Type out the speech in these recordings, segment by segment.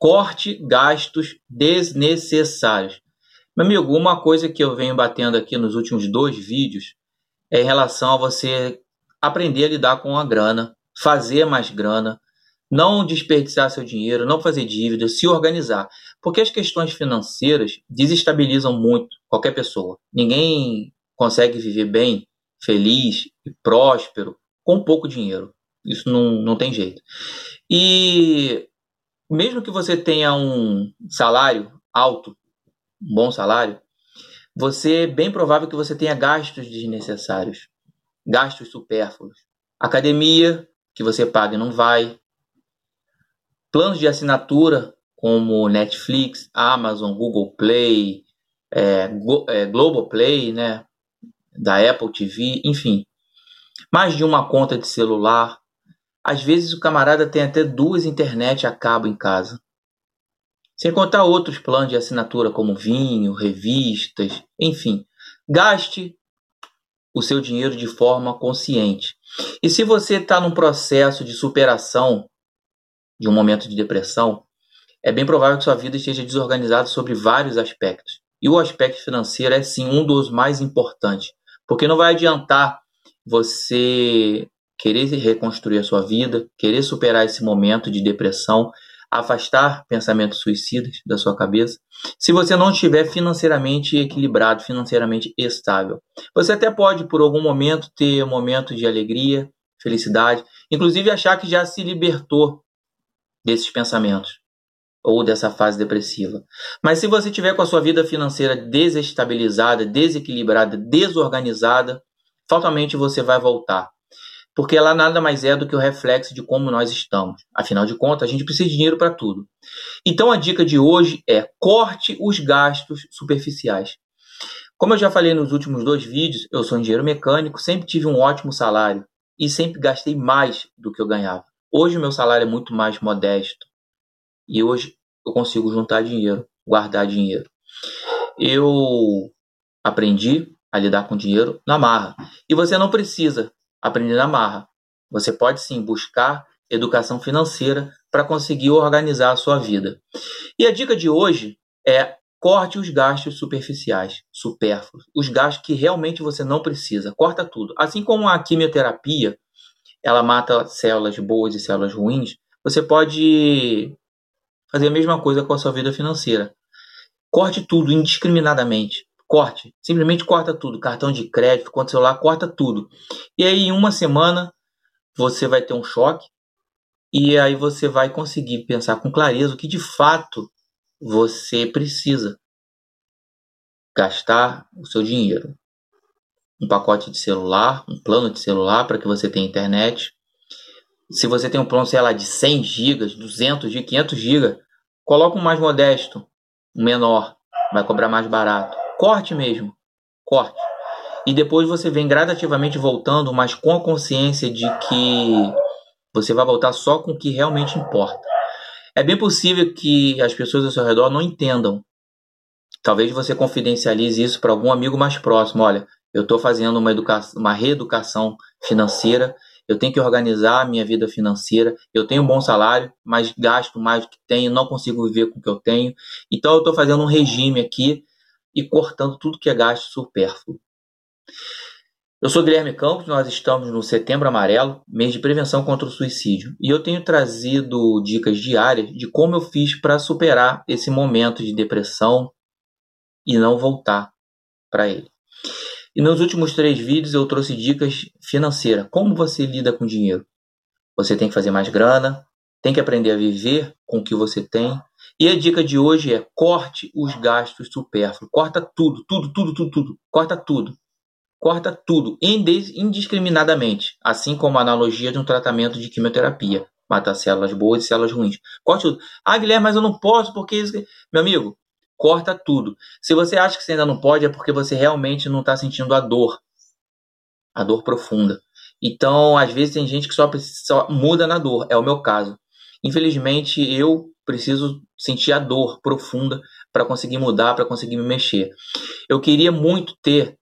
Corte gastos desnecessários. Meu amigo, uma coisa que eu venho batendo aqui nos últimos dois vídeos é em relação a você aprender a lidar com a grana, fazer mais grana, não desperdiçar seu dinheiro, não fazer dívida, se organizar. Porque as questões financeiras desestabilizam muito qualquer pessoa. Ninguém consegue viver bem, feliz e próspero com pouco dinheiro. Isso não, não tem jeito. E mesmo que você tenha um salário alto, um bom salário, você é bem provável que você tenha gastos desnecessários, gastos supérfluos. Academia, que você paga e não vai. Planos de assinatura, como Netflix, Amazon, Google Play, é, Go, é, Globoplay, né? Da Apple TV, enfim. Mais de uma conta de celular. Às vezes o camarada tem até duas internet a cabo em casa. Sem contar outros planos de assinatura como vinho, revistas, enfim. Gaste o seu dinheiro de forma consciente. E se você está num processo de superação de um momento de depressão, é bem provável que sua vida esteja desorganizada sobre vários aspectos. E o aspecto financeiro é sim um dos mais importantes, porque não vai adiantar você querer reconstruir a sua vida, querer superar esse momento de depressão, afastar pensamentos suicidas da sua cabeça, se você não estiver financeiramente equilibrado, financeiramente estável. Você até pode, por algum momento, ter momentos de alegria, felicidade, inclusive achar que já se libertou desses pensamentos ou dessa fase depressiva. Mas se você tiver com a sua vida financeira desestabilizada, desequilibrada, desorganizada, fatalmente você vai voltar porque ela nada mais é do que o reflexo de como nós estamos. Afinal de contas, a gente precisa de dinheiro para tudo. Então a dica de hoje é corte os gastos superficiais. Como eu já falei nos últimos dois vídeos, eu sou engenheiro mecânico, sempre tive um ótimo salário e sempre gastei mais do que eu ganhava. Hoje o meu salário é muito mais modesto e hoje eu consigo juntar dinheiro, guardar dinheiro. Eu aprendi a lidar com dinheiro na marra. E você não precisa aprender na marra. Você pode sim buscar educação financeira para conseguir organizar a sua vida. E a dica de hoje é corte os gastos superficiais, supérfluos, os gastos que realmente você não precisa. Corta tudo. Assim como a quimioterapia, ela mata células boas e células ruins, você pode fazer a mesma coisa com a sua vida financeira. Corte tudo indiscriminadamente. Corte. Simplesmente corta tudo. Cartão de crédito, conta celular, corta tudo. E aí, em uma semana, você vai ter um choque. E aí você vai conseguir pensar com clareza o que de fato você precisa gastar o seu dinheiro. Um pacote de celular, um plano de celular para que você tenha internet. Se você tem um plano, sei lá, de 100 GB, 200 GB, 500 GB, coloca um mais modesto, um menor, vai cobrar mais barato. Corte mesmo. Corte. E depois você vem gradativamente voltando, mas com a consciência de que você vai voltar só com o que realmente importa. É bem possível que as pessoas ao seu redor não entendam. Talvez você confidencialize isso para algum amigo mais próximo. Olha, eu estou fazendo uma, educação, uma reeducação financeira, eu tenho que organizar a minha vida financeira, eu tenho um bom salário, mas gasto mais do que tenho, não consigo viver com o que eu tenho. Então eu estou fazendo um regime aqui e cortando tudo que é gasto supérfluo. Eu sou Guilherme Campos, nós estamos no Setembro Amarelo, mês de prevenção contra o suicídio, e eu tenho trazido dicas diárias de como eu fiz para superar esse momento de depressão e não voltar para ele. E nos últimos três vídeos eu trouxe dicas financeiras, como você lida com dinheiro. Você tem que fazer mais grana, tem que aprender a viver com o que você tem, e a dica de hoje é corte os gastos supérfluos. Corta tudo, tudo, tudo, tudo, tudo. Corta tudo. Corta tudo, indiscriminadamente. Assim como a analogia de um tratamento de quimioterapia. Mata células boas e células ruins. Corte tudo. Ah, Guilherme, mas eu não posso porque. Meu amigo, corta tudo. Se você acha que você ainda não pode, é porque você realmente não está sentindo a dor. A dor profunda. Então, às vezes tem gente que só, só muda na dor. É o meu caso. Infelizmente, eu preciso sentir a dor profunda para conseguir mudar, para conseguir me mexer. Eu queria muito ter,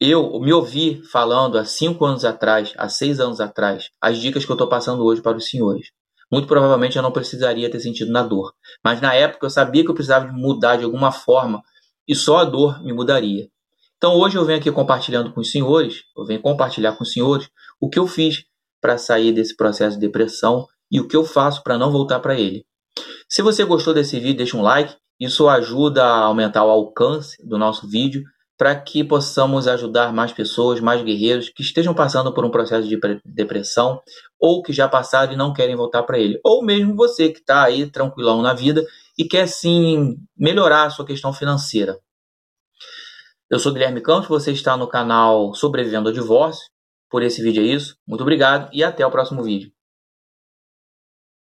eu me ouvir falando há cinco anos atrás, há seis anos atrás, as dicas que eu estou passando hoje para os senhores. muito provavelmente eu não precisaria ter sentido na dor. Mas na época eu sabia que eu precisava mudar de alguma forma e só a dor me mudaria. Então hoje eu venho aqui compartilhando com os senhores, eu venho compartilhar com os senhores o que eu fiz para sair desse processo de depressão e o que eu faço para não voltar para ele. Se você gostou desse vídeo, deixa um like, isso ajuda a aumentar o alcance do nosso vídeo para que possamos ajudar mais pessoas, mais guerreiros que estejam passando por um processo de depressão ou que já passaram e não querem voltar para ele. Ou mesmo você que está aí tranquilão na vida e quer sim melhorar a sua questão financeira. Eu sou Guilherme Campos, você está no canal Sobrevivendo ao Divórcio. Por esse vídeo é isso. Muito obrigado e até o próximo vídeo.